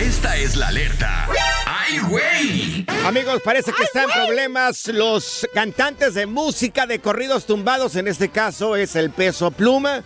Esta es la alerta. ¡Ay, güey! Amigos, parece que están en problemas los cantantes de música de corridos tumbados. En este caso es el peso pluma.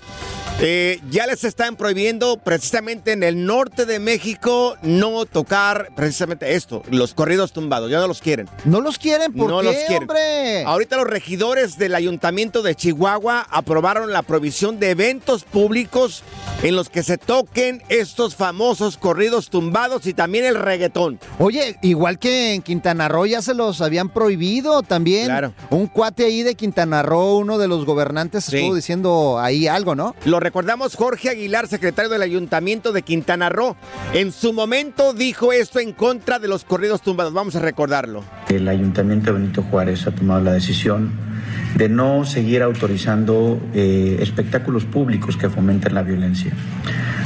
Eh, ya les están prohibiendo precisamente en el norte de México no tocar precisamente esto, los corridos tumbados. Ya no los quieren. No los quieren, ¿por no qué, los quieren. hombre? Ahorita los regidores del ayuntamiento de Chihuahua aprobaron la prohibición de eventos públicos en los que se toquen estos famosos corridos tumbados y también el reggaetón. Oye, igual que en Quintana Roo ya se los habían prohibido también. Claro. Un cuate ahí de Quintana Roo, uno de los gobernantes, Sí. estuvo diciendo ahí algo, ¿no? Lo recordamos Jorge Aguilar, secretario del Ayuntamiento de Quintana Roo. En su momento dijo esto en contra de los corridos tumbados. Vamos a recordarlo. El Ayuntamiento de Benito Juárez ha tomado la decisión de no seguir autorizando eh, espectáculos públicos que fomenten la violencia.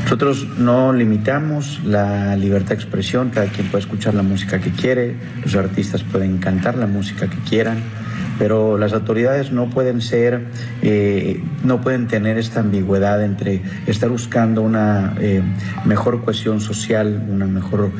Nosotros no limitamos la libertad de expresión, cada quien puede escuchar la música que quiere, los artistas pueden cantar la música que quieran, pero las autoridades no pueden ser, eh, no pueden tener esta ambigüedad entre estar buscando una eh, mejor cohesión social, una mejor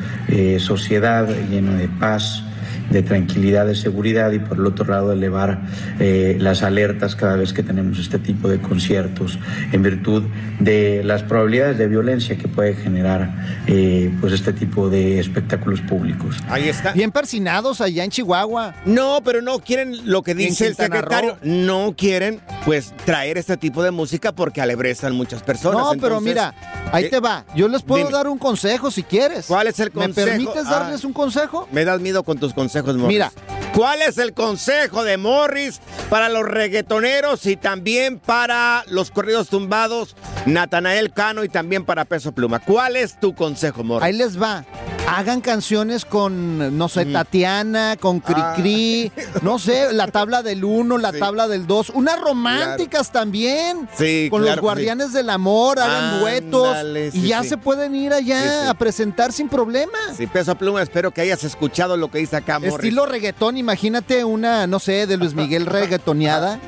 sociedad llena de paz, de tranquilidad, de seguridad y por el otro lado elevar eh, las alertas cada vez que tenemos este tipo de conciertos en virtud de las probabilidades de violencia que puede generar eh, pues este tipo de espectáculos públicos. Ahí está. Bien persinados allá en Chihuahua. No, pero no quieren lo que ¿Y en dice el secretario. No quieren, pues, traer este tipo de música porque alebrezan muchas personas. No, pero mira, ahí eh, te va. Yo les puedo dime. dar un consejo si quieres. ¿Cuál es el consejo? ¿Me permites Ah. darles un consejo? Me das miedo con tus consejos, Mira. ¿Cuál es el consejo de Morris para los reggaetoneros y también para los corridos tumbados, Natanael Cano y también para Peso Pluma? ¿Cuál es tu consejo, Morris? Ahí les va. Hagan canciones con, no sé, Tatiana, con Cricri, no sé, la tabla del uno, la Ah. Sí. tabla del dos, unas románticas también. Sí, Con claro los guardianes del amor, hagan duetos Ándale, sí, y ya se pueden ir allá a presentar sin problema. Sí, Peso Pluma, espero que hayas escuchado lo que dice acá, Morris. Estilo reggaetón, imagínate una, no sé, de Luis Miguel reggaetoneada.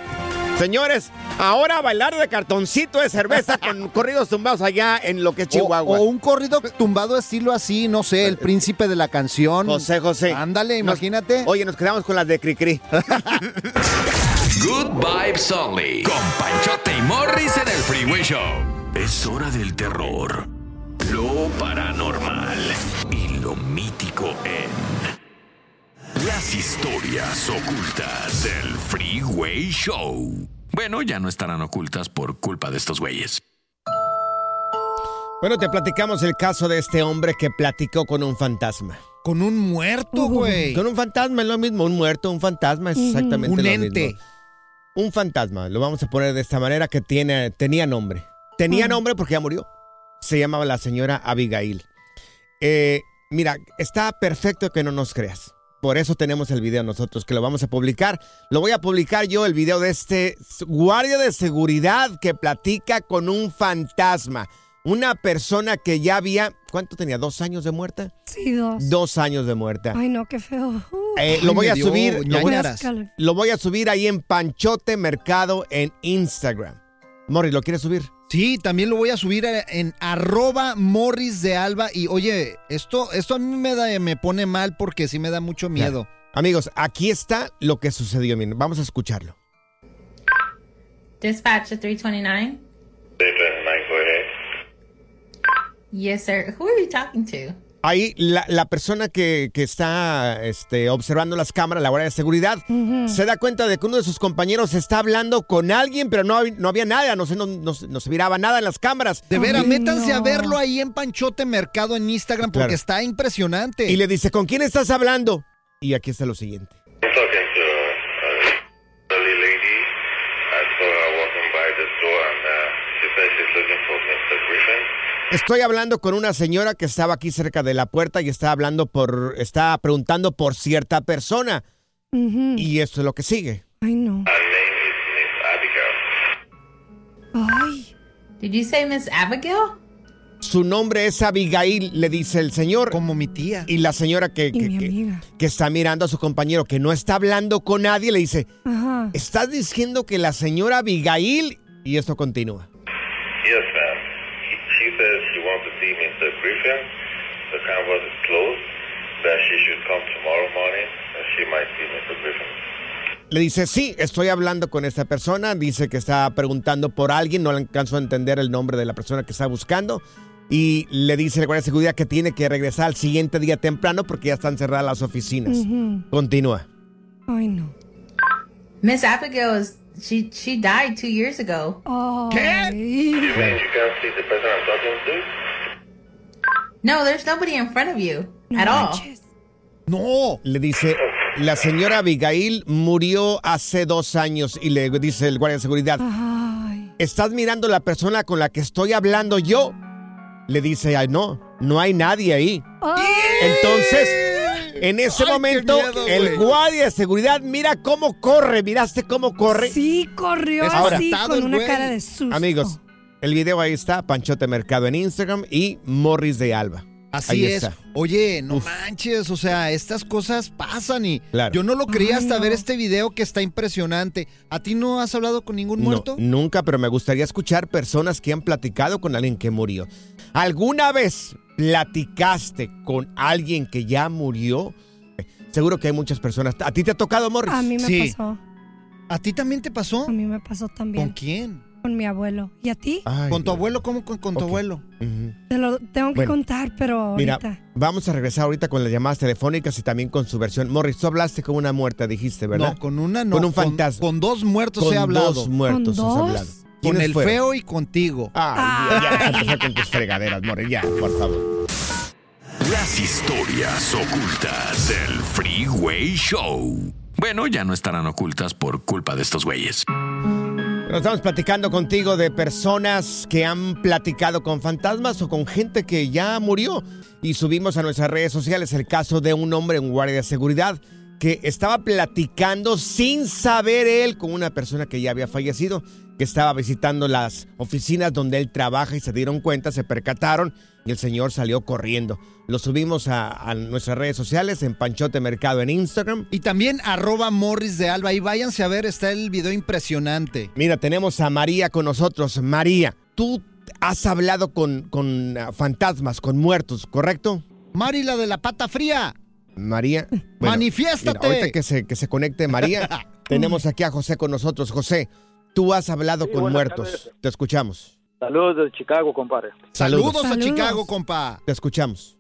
Señores, ahora bailar de cartoncito de cerveza con corridos tumbados allá en lo que es Chihuahua. o un corrido tumbado estilo así, no sé, el príncipe de la canción. José José. Ándale, Nos- imagínate. Oye, nos quedamos con las de Cricri. Good vibes only. Con Panchote y Morris en el Freeway Show. Es hora del terror, lo paranormal y lo mítico en las historias ocultas del Freeway Show. Bueno, ya no estarán ocultas por culpa de estos güeyes. Bueno, te platicamos el caso de este hombre que platicó con un fantasma. con un muerto, güey. Con un fantasma es lo mismo, un muerto, un fantasma es exactamente Un lo ente. mismo. Un fantasma, lo vamos a poner de esta manera que tiene, tenía nombre. Tenía nombre porque ya murió. Se llamaba la señora Abigail. Eh, mira, está perfecto que no nos creas. Por eso tenemos el video nosotros, que lo vamos a publicar. Lo voy a publicar yo, el video de este guardia de seguridad que platica con un fantasma. Una persona que ya había, ¿cuánto tenía? ¿Dos años de muerta? Sí, dos. Dos años de muerta. Ay, no, qué feo. Uh, Eh, Ay, lo voy a dio subir, lo voy lo voy a subir ahí en Panchote Mercado en Instagram. Morris, ¿lo quieres subir? Sí, también lo voy a subir a- en arroba morris de alba. Y oye, esto, esto a mí me, da, me pone mal porque sí me da mucho miedo. Amigos, aquí está lo que sucedió. Miren, vamos a escucharlo. Dispatch to 329. Yes, sir. Who are you talking to? Ahí la, la persona que, que está este, observando las cámaras, la guardia de seguridad, se da cuenta de que uno de sus compañeros está hablando con alguien, pero no, no había nada, no, se- no, no se- no se miraba nada en las cámaras. De veras, métanse a verlo ahí en Panchote Mercado en Instagram porque Claro. está impresionante. Y le dice, ¿con quién estás hablando? Y aquí está lo siguiente. Estoy hablando con una señora que estaba aquí cerca de la puerta y está hablando por, está preguntando por cierta persona. Y esto es lo que sigue. Ay, no. Her name is Miss Abigail. Ay. Did you say Miss Abigail? Su nombre es Abigail, le dice el señor. Como mi tía. Y la señora que, que- que- que está mirando a su compañero que no está hablando con nadie le dice, Ajá. ¿estás diciendo que la señora Abigail? Y esto continúa. Le dice, sí, estoy hablando con esta persona. Dice que está preguntando por alguien. No le alcanzo a entender el nombre de la persona que está buscando. Y le dice el guardia de seguridad que tiene que regresar al siguiente día temprano porque ya están cerradas las oficinas. Ujú. Continúa. Ay, no. Miss Abigail is she she died two years ago. Ay. You mean you can't see the person I'm talking to? No, there's nobody in front of you No at all. manches. No. Le dice, la señora Abigail murió hace dos años. Y le dice el guardia de seguridad, Ay. ¿estás mirando la persona con la que estoy hablando yo? Le dice, ay, no, no hay nadie ahí. Ay. Entonces, en ese Ay, momento, miedo, el guardia de seguridad mira cómo corre. ¿Miraste cómo corre? Sí, corrió Ahora. así con una güey. cara de susto. Amigos, el video ahí está, Panchote Mercado en Instagram y Morris de Alba. Así Ahí es. está. Oye, no manches, o sea, estas cosas pasan y Claro. yo no lo creía Ay, hasta no. ver este video que está impresionante. ¿A ti no has hablado con ningún No, muerto? nunca, pero me gustaría escuchar personas que han platicado con alguien que murió. ¿Alguna vez platicaste con alguien que ya murió? Seguro que hay muchas personas. ¿A ti te ha tocado, Morris? A mí me Sí. pasó. ¿A ti también te pasó? A mí me pasó ¿Con también. quién? Con mi abuelo. ¿Y a ti? Ay, ¿Con tu abuelo? ¿Cómo con, con tu abuelo? Te lo tengo que Bueno, contar, pero Mira, ahorita. vamos a regresar ahorita con las llamadas telefónicas y también con su versión. Morris, tú hablaste con una muerta, dijiste, ¿verdad? No, con una no. Con un fantasma. Con, dos muertos con he hablado. dos muertos ¿Con has dos? hablado. con ¿Quiénes el fueron? feo y contigo. Ay, ya, ya vas a empezar con tus fregaderas, Morris, ya, por favor. Las historias ocultas del Freeway Show. Bueno, ya no estarán ocultas por culpa de estos güeyes. Nos estamos platicando contigo de personas que han platicado con fantasmas o con gente que ya murió. Y subimos a nuestras redes sociales el caso de un hombre, un guardia de seguridad, que estaba platicando sin saber él con una persona que ya había fallecido, que estaba visitando las oficinas donde él trabaja y se dieron cuenta, se percataron y el señor salió corriendo. Lo subimos a, a nuestras redes sociales en Panchote Mercado en Instagram. Y también arroba Morris de Alba. Y váyanse a ver, está el video impresionante. Mira, tenemos a María con nosotros. María, tú has hablado con, con ah, fantasmas, con muertos, ¿correcto? Mari, la de la pata fría. María. ¡Manifiéstate! mira, ahorita que se, que se conecte María, tenemos aquí a José con nosotros. José, tú has hablado Sí, con muertos. tardes. Te escuchamos. Saludos de Chicago, compadre. Saludos, a Saludos. Chicago, compa. Te escuchamos.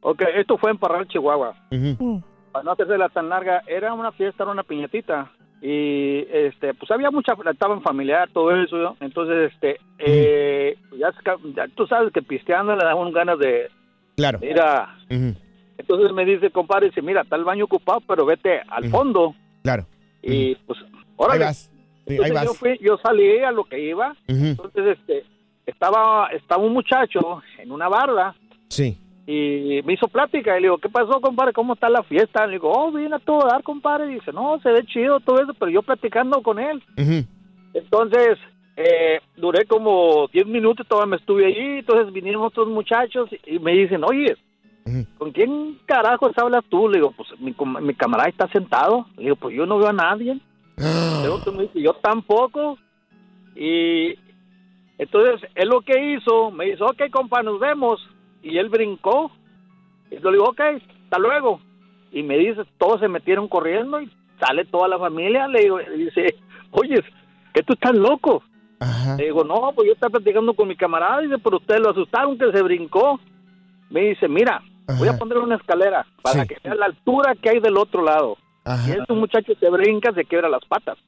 Ok, esto fue en Parral, Chihuahua. Uh, Para no hacerse tan larga, era una fiesta, era una piñatita. Y este, pues había mucha, estaban familiar, todo eso. ¿no? Entonces, este, eh, ya, ya tú sabes que pisteando le daban ganas de Claro. ir a, Ujú. Entonces me dice, compadre, dice, mira, está el baño ocupado, pero vete al fondo. Claro. Y pues, órale. Ahí vas. Sí, ahí vas. yo fui, yo salí a lo que iba. Entonces, este, estaba, estaba un muchacho en una barda Sí. y me hizo plática. Y le digo, ¿qué pasó, compadre? ¿Cómo está la fiesta? Le digo, oh, vine a todo dar, compadre. Y dice, no, se ve chido todo eso, pero yo platicando con él. Entonces, eh, duré como 10 minutos, todavía me estuve allí. Entonces vinieron otros muchachos y me dicen, oye, ¿con quién carajos hablas tú? Le digo, pues mi, mi camarada está sentado. Le digo, pues yo no veo a nadie. El otro me dice, yo tampoco. Y entonces él lo que hizo, me dice, ok, compa, nos vemos. Y él brincó. Y yo le digo, ok, hasta luego. Y me dice, todos se metieron corriendo y sale toda la familia. Le digo, y dice, oye, que tú estás loco. Le digo, no, pues yo estaba platicando con mi camarada. Dice, pero ustedes lo asustaron que se brincó. Me dice, mira, voy a poner una escalera para que vea la altura que hay del otro lado. Y ese muchacho se brinca, se quiebra las patas.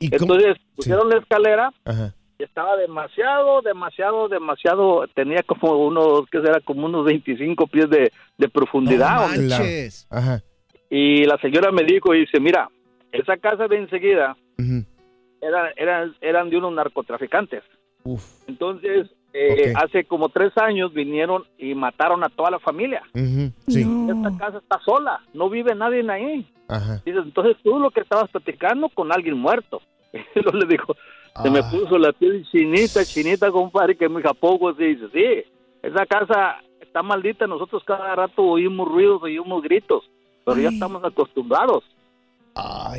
Entonces pusieron la escalera Ajá. y estaba demasiado, demasiado, demasiado, tenía como unos, que será? Como unos 25 pies de, de profundidad. manches. Ajá. Y la señora me dijo, y dice, mira, esa casa de enseguida eran, eran, eran de unos narcotraficantes. Entonces, eh, hace como tres años vinieron y mataron a toda la familia. Sí. Esta casa está sola, no vive nadie ahí. Ajá. Dices, entonces tú lo que estabas platicando con alguien muerto. Y le dijo, se Ah. me puso la piel chinita, chinita, compadre, que mi poco se dice, sí, esa casa está maldita, nosotros cada rato oímos ruidos, oímos gritos, pero ya estamos acostumbrados.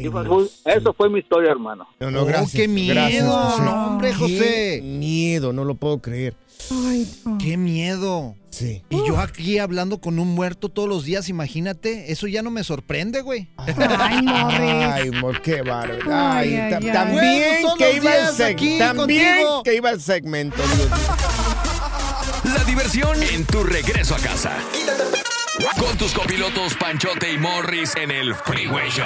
Y fue- eso fue mi historia, hermano. No, no, gracias. Oh, qué miedo, Gracias, José. no, hombre, José. Qué miedo, no lo puedo creer. Qué miedo. Sí. Y yo aquí hablando con un muerto todos los días, imagínate, eso ya no me sorprende, güey. Ay, Morris. Ay, mor, qué bárbaro. Ay, Ay, ay, ta- ay. también Bueno, que iba el segmento. También contigo. que iba el segmento. Dios. La diversión en tu regreso a casa. Con tus copilotos Panchote y Morris en el Freeway Show.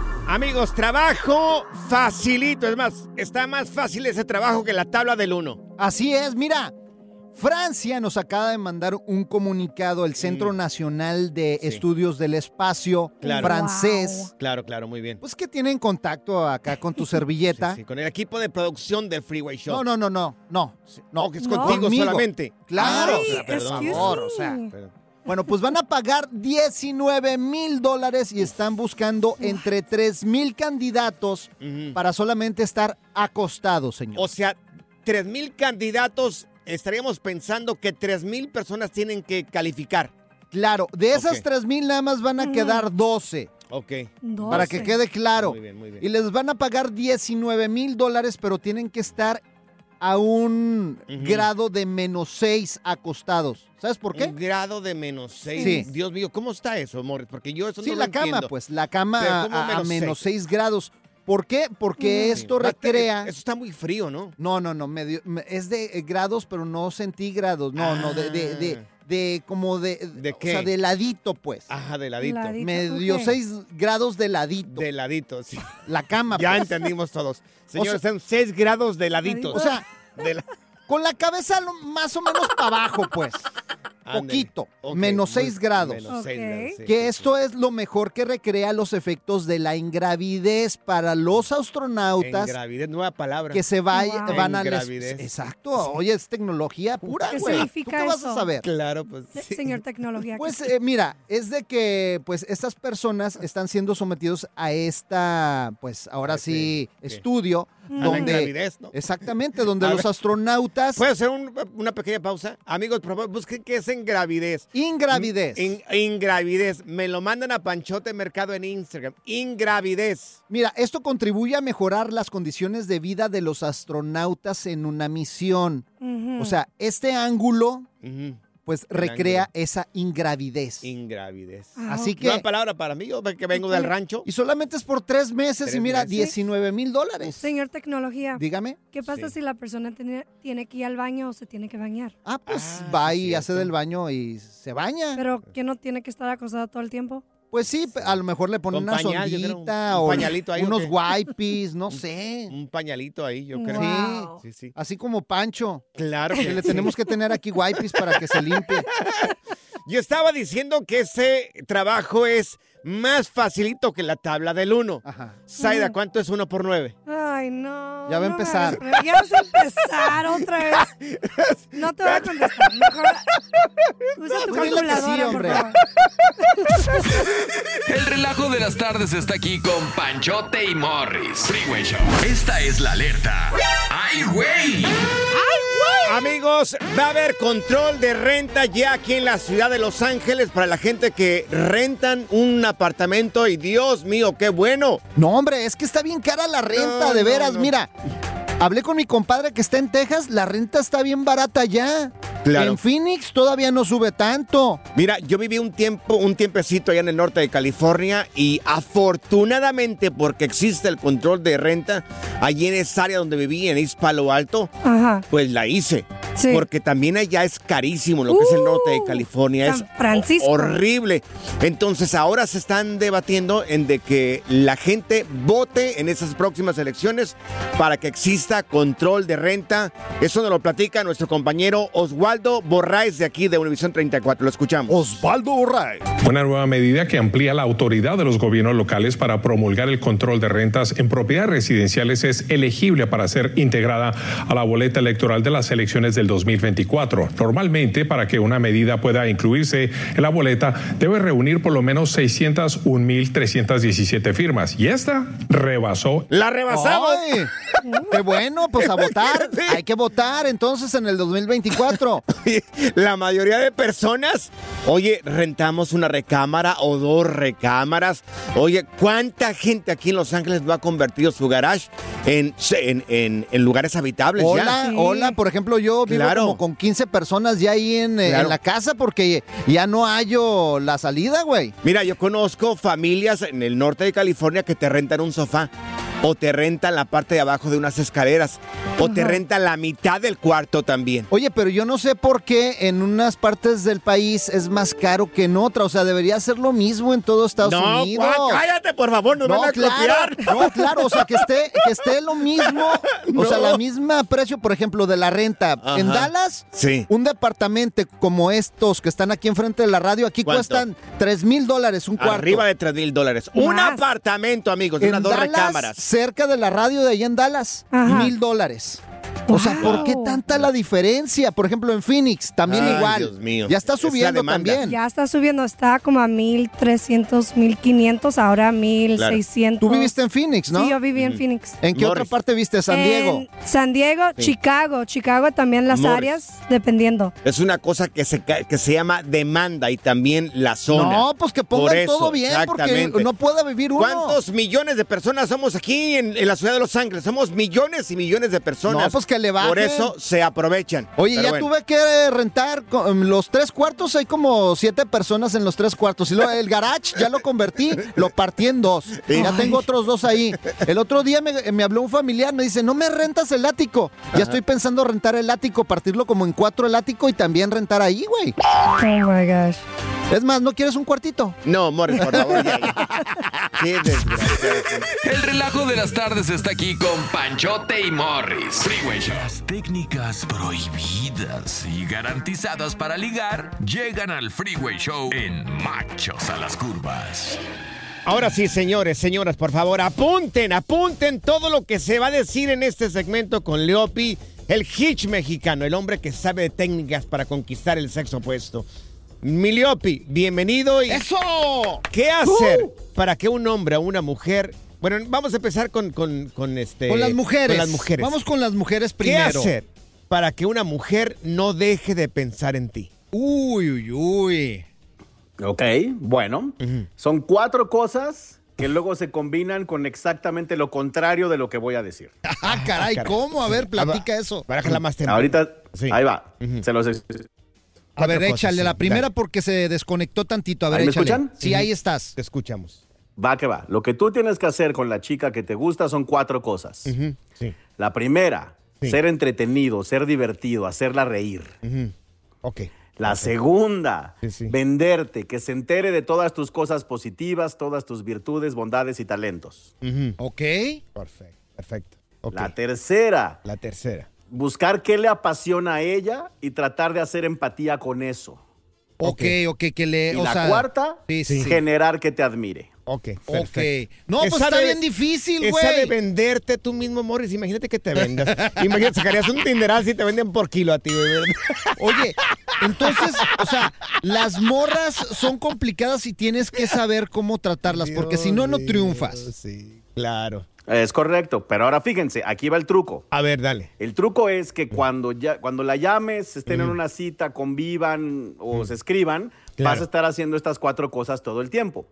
Amigos, trabajo facilito. Es más, está más fácil ese trabajo que la tabla del 1. Así es, mira. Francia nos acaba de mandar un comunicado, el Centro Nacional de Estudios del Espacio Claro. francés. Claro, claro, muy bien. Pues que tienen contacto acá con tu servilleta. Sí, con el equipo de producción del Freeway Show. No, no, no, no, no. No, que es contigo solamente. Claro, Ay, o sea, por excuse favor, me. o sea. Bueno, pues van a pagar 19 mil dólares y están buscando entre 3 mil candidatos para solamente estar acostados, señor. O sea, 3 mil candidatos, estaríamos pensando que 3 mil personas tienen que calificar. Claro, de esas Ok. 3 mil nada más van a quedar 12. Ok. Para que quede claro. Muy bien, muy bien. Y les van a pagar 19 mil dólares, pero tienen que estar a un grado de menos 6 acostados. ¿Sabes por qué? Un grado de menos 6. Sí. Dios mío, ¿cómo está eso, Morris? Porque yo eso Sí, no la lo cama, entiendo. pues, la cama a, ¿cómo a- a menos menos seis? 6 grados. ¿Por qué? Porque Mm. esto recrea... Eso está muy frío, ¿no? No, no, no, medio, me- es de eh, grados, pero no centígrados, no, no, de, de, de, de como de, ¿De o qué? sea, de ladito, pues. Ajá, de ladito. Ladito, Medio ok. 6 grados de ladito. De ladito, sí. La cama, Ya pues. entendimos todos. Señores, sea- son 6 grados de laditos. O sea, De la- con la cabeza más o menos para abajo, pues. Poquito, menos muy- 6 grados. Menos seis Ok. grados, sí. Que esto es lo mejor que recrea los efectos de la ingravidez para los astronautas Engravidez, nueva palabra. que se vaya- Wow. van al es- Engravidez. Exacto, oye, es tecnología pura, ¿Qué güey. ¿Tú significa qué vas a saber? Claro, pues. Señor Tecnología. ¿qué Pues eh, mira, es de que pues estas personas están siendo sometidos a esta, pues ahora Ah, sí, estudio, A la donde engravidez, ¿no? exactamente, donde A los ver. astronautas ¿Puedo hacer un- una pequeña pausa? Amigos, por favor, busquen qué es engravidez. Ingravidez. In- ingravidez. Me lo mandan a Panchote Mercado en Instagram. Ingravidez. Mira, esto contribuye a mejorar las condiciones de vida de los astronautas en una misión. O sea, este ángulo. Pues recrea esa ingravidez. Ingravidez. Ah, Así que palabra para mí, yo que vengo del rancho. y solamente es por tres meses Tres y mira, meses. 19 mil dólares. Señor Tecnología, Dígame. ¿qué pasa Sí. si la persona tiene, tiene que ir al baño o se tiene que bañar? Ah, pues Ah, va y hace del baño y se baña. Pero que no tiene que estar acostado todo el tiempo. Pues sí, a lo mejor le ponen una pañal, sondita un o pañalito ahí, ¿o unos wipes, no sé. Un pañalito ahí, yo creo. Wow. Sí, sí. Así como Pancho, Claro que que le sí. tenemos que tener aquí wipes para que se limpie. Yo estaba diciendo que ese trabajo es más facilito que la tabla del 1. Ajá. Saida, ¿cuánto es 1 por 9? Ay, no. Ya va a no me empezar. hagas- Ya vas a empezar otra vez. No te voy a contestar. Mejor usa tu calculadora, sí, por hombre. favor. El relajo de las tardes está aquí con Panchote y Morris. Freeway Show. Esta es la alerta. ¡Ay, güey! Amigos, va a haber control de renta ya aquí en la ciudad de Los Ángeles para la gente que rentan un apartamento y Dios mío, qué bueno. No, hombre, es que está bien cara la renta, No, de no, veras. no. Mira, hablé con mi compadre que está en Texas, la renta está bien barata ya. Claro. En Phoenix todavía no sube tanto. Mira, yo viví un tiempo, un tiempecito allá en el norte de California y afortunadamente porque existe el control de renta allí en esa área donde viví, en East Palo Alto, Ajá. pues la hice. Sí. Porque también allá es carísimo lo que es el norte de Uh, California. San es Francisco. horrible. Entonces ahora se están debatiendo en de que la gente vote en esas próximas elecciones para que exista control de renta. Eso nos lo platica nuestro compañero Oswaldo Borraes de aquí de Univisión 34. Lo escuchamos. Osvaldo Borray. Una nueva medida que amplía la autoridad de los gobiernos locales para promulgar el control de rentas en propiedades residenciales es elegible para ser integrada a la boleta electoral de las elecciones del 2024. Normalmente, para que una medida pueda incluirse en la boleta, debe reunir por lo menos 601.317 firmas. Y esta rebasó La rebasamos. Ay, qué bueno, pues a votar. Hay que votar entonces en el 2024. La mayoría de personas, oye, rentamos una recámara o dos recámaras. Oye, ¿cuánta gente aquí en Los Ángeles no ha convertido su garage en, en, en- en lugares habitables Hola, ya? Sí. hola, por ejemplo, yo vivo Claro. como con 15 personas ya ahí en, eh, Claro. en la casa porque ya no hallo la salida, güey. Mira, yo conozco familias en el norte de California que te rentan un sofá. O te rentan la parte de abajo de unas escaleras. O te rentan la mitad del cuarto también. Oye, pero yo no sé por qué en unas partes del país es más caro que en otra. O sea, debería ser lo mismo en todo Estados no, Unidos. Juan, cállate, por favor, nos No, van a claro, copiar. no, claro, o sea, que esté, que esté lo mismo, o sea, No. la misma precio, por ejemplo, de la renta. En. Dallas, Sí. un departamento como estos que están aquí enfrente de la radio, aquí ¿Cuánto? cuestan 3 mil dólares un cuarto. Arriba de 3 mil dólares. Un apartamento, amigos, de en unas dos Dallas, recámaras. Cerca de la radio de allá en Dallas, mil dólares. O sea, ¿por qué tanta la diferencia? Por ejemplo, en Phoenix, también Ay, igual. Dios mío. Ya está subiendo también. Ya está subiendo, está como a 1300, 1500, ahora 1600. Tú viviste en Phoenix, ¿no? Sí, yo viví en Phoenix. ¿En qué otra parte viste? ¿San Diego? En San Diego, Sí. Chicago. Chicago también las Morris. áreas, dependiendo. Es una cosa que se, que se llama demanda y también la zona. No, pues que pongan Por eso, todo bien, porque no puede vivir uno. ¿Cuántos millones de personas somos aquí en, en la ciudad de Los Ángeles? Somos millones y millones de personas. No, pues pues que le bajen. Por eso se aprovechan. Oye, Pero ya bueno. tuve que rentar los tres cuartos, hay como siete personas en los tres cuartos. Y luego el garage ya lo convertí, lo partí en dos. Ya tengo otros dos ahí. El otro día me, me habló un familiar, me dice, no me rentas el ático. Ya estoy pensando rentar el ático, partirlo como en cuatro el ático y también rentar ahí, güey. Oh my gosh. Es más, ¿no quieres un cuartito? No, Morris, por favor, ya, ya. Qué desgraciado. El relajo de las tardes está aquí con Panchote y Morris. Freeway Show. Las técnicas prohibidas y garantizadas para ligar llegan al Freeway Show en Machos a las Curvas. Ahora sí, señores, señoras, por favor, apunten, apunten todo lo que se va a decir en este segmento con Leopi, el hitch mexicano, el hombre que sabe de técnicas para conquistar el sexo opuesto. Mi Leopi, bienvenido y... ¡Eso! ¿Qué hacer para que un hombre o una mujer... Bueno, vamos a empezar con, con, con este... Con las mujeres. Con las mujeres. Vamos con las mujeres ¿Qué primero. hacer para que una mujer no deje de pensar en ti? Uy, uy, uy. Ok, bueno. Son cuatro cosas que luego se combinan con exactamente lo contrario de lo que voy a decir. Ah, caray, ¿cómo? A ver, platica eso. Barájala más temprano. Ahorita, Sí. ahí va. Se los A ver, cosas, échale la primera dale. porque se desconectó tantito. A ver, ¿Ahí me échale. escuchan? Sí, ahí estás. Te escuchamos. Va que va. Lo que tú tienes que hacer con la chica que te gusta son cuatro cosas. Sí. La primera, Sí. ser entretenido, ser divertido, hacerla reír. Ok. La segunda, Sí, sí. venderte, que se entere de todas tus cosas positivas, todas tus virtudes, bondades y talentos. Ok. Perfecto, perfecto. La tercera, La tercera. Buscar qué le apasiona a ella y tratar de hacer empatía con eso. Ok, ok, que le. Y o la sea, cuarta, Sí, generar que te admire. Ok, Ok. perfecto. No, pues Esa está de- bien difícil, Esa de güey. venderte tú mismo, Morris. Imagínate que te vendas. Imagínate, sacarías un Tinderal si te venden por kilo a ti, güey. Oye, entonces, o sea, las morras son complicadas y tienes que saber cómo tratarlas, porque si no, no Dios triunfas. mío, Sí, claro. Es correcto, pero ahora fíjense, aquí va el truco. A ver, dale. El truco es que cuando, ya, cuando la llames, estén en una cita, convivan o se escriban, Claro. vas a estar haciendo estas cuatro cosas todo el tiempo.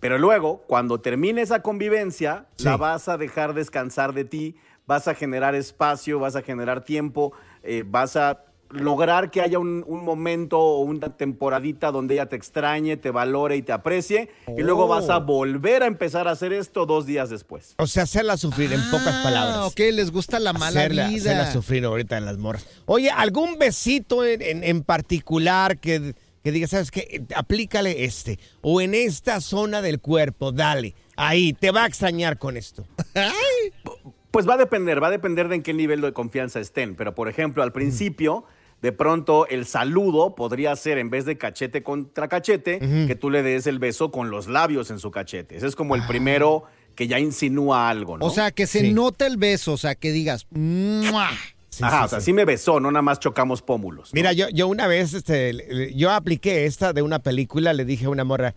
Pero luego, cuando termine esa convivencia, Sí. la vas a dejar descansar de ti, vas a generar espacio, vas a generar tiempo, eh, vas a lograr que haya un, un momento o una temporadita donde ella te extrañe, te valore y te aprecie, y luego vas a Oh. volver a empezar a hacer esto dos días después. O sea, hacerla sufrir, en pocas Ah, palabras. ok, les gusta la mala hacerla, vida. hacerla sufrir ahorita en las morras. Oye, ¿algún besito en, en- en particular que, que diga, sabes qué? Aplícale este. O en esta zona del cuerpo, dale. Ahí, te va a extrañar con esto. Pues va a depender, va a depender de en qué nivel de confianza estén. Pero, por ejemplo, al principio, de pronto el saludo podría ser, en vez de cachete contra cachete, que tú le des el beso con los labios en su cachete. Ese es como el primero que ya insinúa algo, ¿no? O sea, que se Sí. note el beso, o sea, que digas, ¡mua! Sí, Ajá, sí, o sea, sí. sí me besó, no nada más chocamos pómulos. ¿no? Mira, yo, yo una vez, este, yo apliqué esta de una película, le dije a una morra,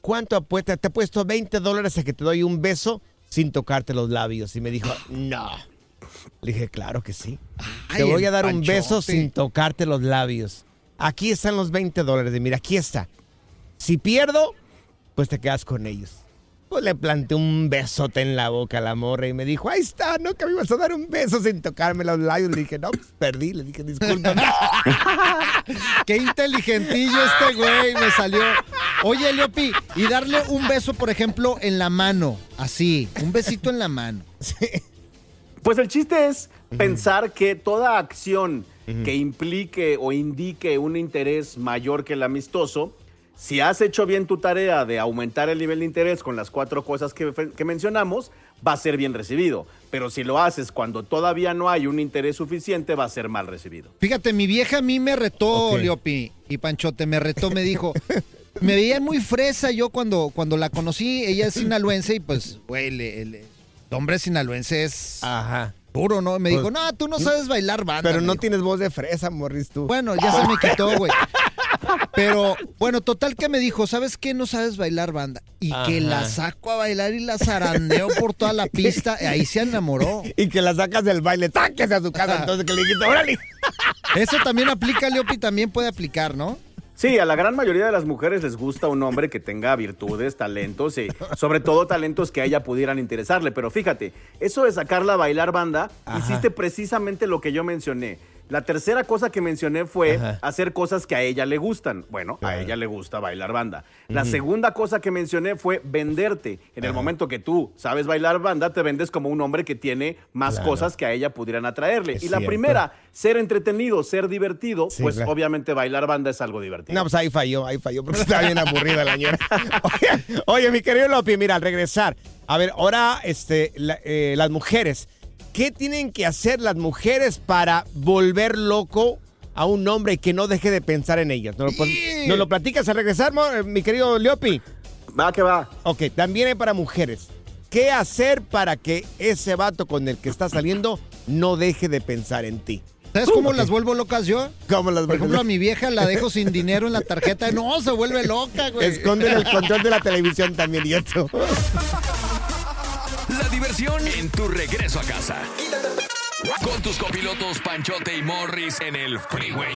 ¿cuánto apuesta? Te he puesto 20 dólares a que te doy un beso sin tocarte los labios. Y me dijo, no. Le dije, claro que sí. Ay, te voy a dar un beso sin tocarte los labios. Aquí están los 20 dólares. Y mira, aquí está. Si pierdo, pues te quedas con ellos. Pues le planté un besote en la boca a la morra y me dijo, ahí está, ¿no? Que me ibas a dar un beso sin tocarme los labios. Le dije, no, pues perdí. Le dije, discúlpame. Qué inteligentillo este güey me salió. Oye, Leopi, y darle un beso, por ejemplo, en la mano, así, un besito en la mano. Pues el chiste es pensar que toda acción que implique o indique un interés mayor que el amistoso, si has hecho bien tu tarea de aumentar el nivel de interés con las cuatro cosas que, mencionamos, va a ser bien recibido. Pero si lo haces cuando todavía no hay un interés suficiente, va a ser mal recibido. Fíjate, mi vieja a mí me retó, Ok. Leopi, y Panchote me retó, me dijo. Me veía muy fresa yo cuando, cuando la conocí. Ella es sinaloense y pues, güey, le- el hombre sinaloense es Ajá. duro, ¿no? Me Pues, dijo, no, tú no sabes bailar banda. Pero no dijo. tienes voz de fresa, Morris, tú. Bueno, ya se me quitó, güey. Pero, bueno, total que me dijo, ¿sabes qué? No sabes bailar banda. Y que la saco a bailar y la zarandeo por toda la pista. y Ahí se enamoró. Y que la sacas del baile, sáquese a su casa. Entonces que le dijiste, órale. Eso también aplica, Leopi, también puede aplicar, ¿no? Sí, a la gran mayoría de las mujeres les gusta un hombre que tenga virtudes, talentos y sobre todo talentos que a ella pudieran interesarle. Pero fíjate, eso de sacarla a bailar banda, Ajá. hiciste precisamente lo que yo mencioné. La tercera cosa que mencioné fue Ajá. hacer cosas que a ella le gustan. Bueno, a ella le gusta bailar banda. La segunda cosa que mencioné fue venderte. En el momento que tú sabes bailar banda, te vendes como un hombre que tiene más Claro. cosas que a ella pudieran atraerle. Es y la cierto. primera, ser entretenido, ser divertido, Sí, pues claro. obviamente bailar banda es algo divertido. No, pues ahí falló, ahí falló, porque está bien aburrida la ñora. Oye, oye, mi querido Lopi, mira, al regresar. A ver, ahora este, la- eh, las mujeres. ¿Qué tienen que hacer las mujeres para volver loco a un hombre y que no deje de pensar en ellas? ¿Nos lo, pon- nos lo platicas al regresar, eh, mi querido Leopi? Va que va. Ok, también hay para mujeres. ¿Qué hacer para que ese vato con el que está saliendo no deje de pensar en ti? ¿Sabes cómo las vuelvo locas yo? ¿Cómo las Por ejemplo, a mi vieja la dejo sin dinero en la tarjeta. No, se vuelve loca, güey. Esconden el control de la televisión también, y esto. En tu regreso a casa. Con tus copilotos Panchote y Morris en el Freeway.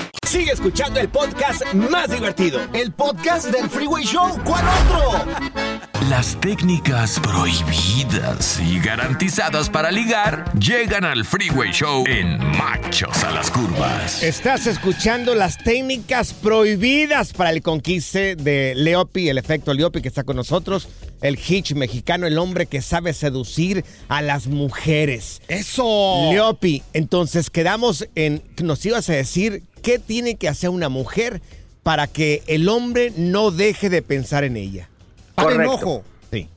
Sigue escuchando el podcast más divertido. El podcast del Freeway Show. ¿Cuál otro? Las técnicas prohibidas y garantizadas para ligar llegan al Freeway Show en Machos a las Curvas. Estás escuchando las técnicas prohibidas para el conquiste de Leopi, el efecto Leopi que está con nosotros, el hitch mexicano, el hombre que sabe seducir a las mujeres. ¡Eso! Leopi, entonces quedamos en, nos ibas a decir qué tiene que hacer una mujer para que el hombre no deje de pensar en ella. Correcto. enojo. Sí.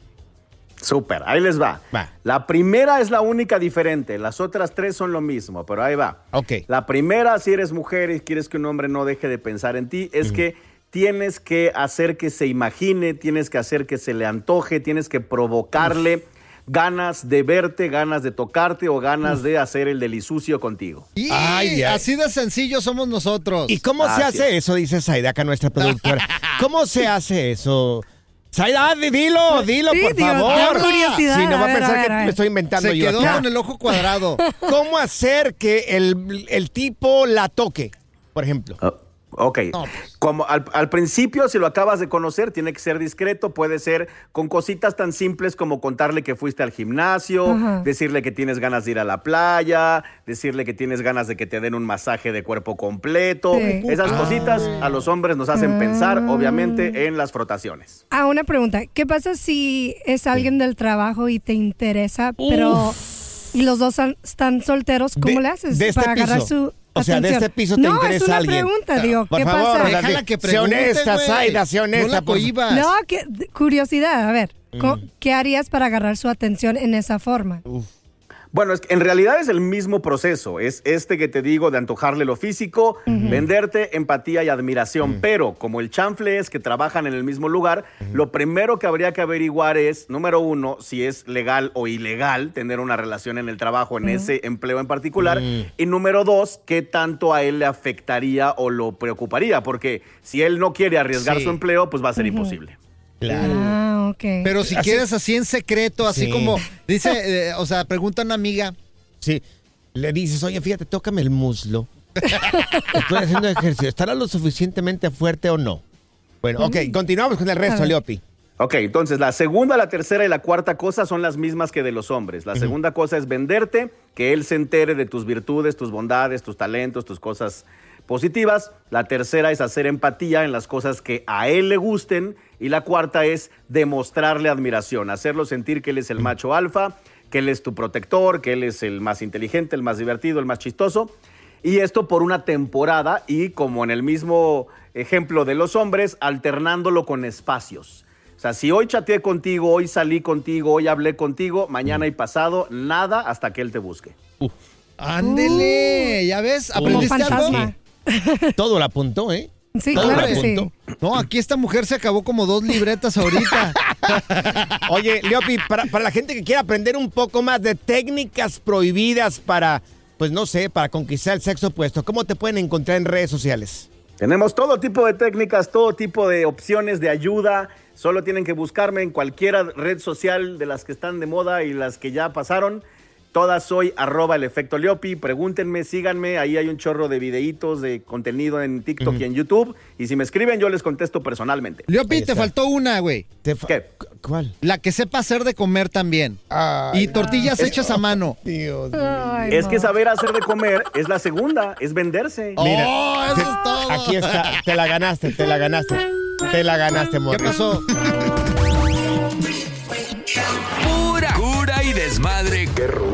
Súper, ahí les va. Va. La primera es la única diferente, las otras tres son lo mismo, pero ahí va. Ok. La primera, si eres mujer y quieres que un hombre no deje de pensar en ti, es que tienes que hacer que se imagine, tienes que hacer que se le antoje, tienes que provocarle ganas de verte, ganas de tocarte o ganas de hacer el delisucio contigo. Y Ay, ay. así de sencillo somos nosotros. ¿Y cómo se hace eso? Dice Saida, acá nuestra productora. ¿Cómo se hace eso? Saida, di- dilo, dilo, Sí, por favor. curiosidad. Si no va A a ver, pensar a ver, que a me estoy inventando Se yo quedó acá. con el ojo cuadrado. ¿Cómo hacer que el, el tipo la toque, por ejemplo? Ah, ok. No, pues. Como al, al principio, si lo acabas de conocer, tiene que ser discreto. Puede ser con cositas tan simples como contarle que fuiste al gimnasio, decirle que tienes ganas de ir a la playa, decirle que tienes ganas de que te den un masaje de cuerpo completo. Sí. Esas cositas a los hombres nos hacen pensar, Ah. obviamente, en las frotaciones. Ah, una pregunta. ¿Qué pasa si es alguien del trabajo y te interesa, pero y los dos están solteros? ¿Cómo De- le haces de este para agarrar piso. su O sea, de este piso te no, interesa es una alguien. pregunta, digo, Por ¿qué favor, pasa? Déjala que pregunte, honesta, güey. Saida, sé honesta. No la por- cohibas. No, que, curiosidad, a ver, co- Mm. ¿qué harías para agarrar su atención en esa forma? Bueno, es que en realidad es el mismo proceso. Es este que te digo de antojarle lo físico, venderte empatía y admiración. Pero como el chanfle es que trabajan en el mismo lugar, lo primero que habría que averiguar es, número uno, si es legal o ilegal tener una relación en el trabajo, en ese empleo en particular. Y número dos, qué tanto a él le afectaría o lo preocuparía. Porque si él no quiere arriesgar Sí. su empleo, pues va a ser imposible. Ah, ok. Pero si Así- quieres así en secreto, así Sí. como dice, eh, o sea, pregunta a una amiga. Sí. Le dices, oye, fíjate, tócame el muslo. Estoy haciendo ejercicio. ¿Estará lo suficientemente fuerte o no? Bueno, ok, continuamos con el resto. Leopi. Ok, entonces la segunda, la tercera y la cuarta cosa son las mismas que de los hombres. La segunda cosa es venderte, que él se entere de tus virtudes, tus bondades, tus talentos, tus cosas positivas. La tercera es hacer empatía en las cosas que a él le gusten. Y la cuarta es demostrarle admiración, hacerlo sentir que él es el macho alfa, que él es tu protector, que él es el más inteligente, el más divertido, el más chistoso. Y esto por una temporada y como en el mismo ejemplo de los hombres, alternándolo con espacios. O sea, si hoy chateé contigo, hoy salí contigo, hoy hablé contigo, mañana y pasado, nada hasta que él te busque. Ándele, ¿ya ves? ¿Aprendiste algo? Todo lo apuntó, ¿eh? Sí, Todo claro que sí. apuntó. No, aquí esta mujer se acabó como dos libretas ahorita. Oye, Leopi, para, para la gente que quiera aprender un poco más de técnicas prohibidas para, pues no sé, para conquistar el sexo opuesto, ¿cómo te pueden encontrar en redes sociales? Tenemos todo tipo de técnicas, todo tipo de opciones de ayuda. Solo tienen que buscarme en cualquier red social de las que están de moda y las que ya pasaron. Todas soy arroba el efecto Leopi. Pregúntenme, síganme. Ahí hay un chorro de videitos de contenido en TikTok y en YouTube. Y si me escriben, yo les contesto personalmente. Leopi, te faltó una, güey. ¿Qué? ¿Cuál? La que sepa hacer de comer también. y tortillas Es- hechas a mano. es que saber hacer de comer es la segunda, es venderse. Mira, Oh, te- aquí está, te la ganaste, te la ganaste. Te la ganaste, amor. ¿Qué pasó? Pura cura y desmadre. Qué rudos.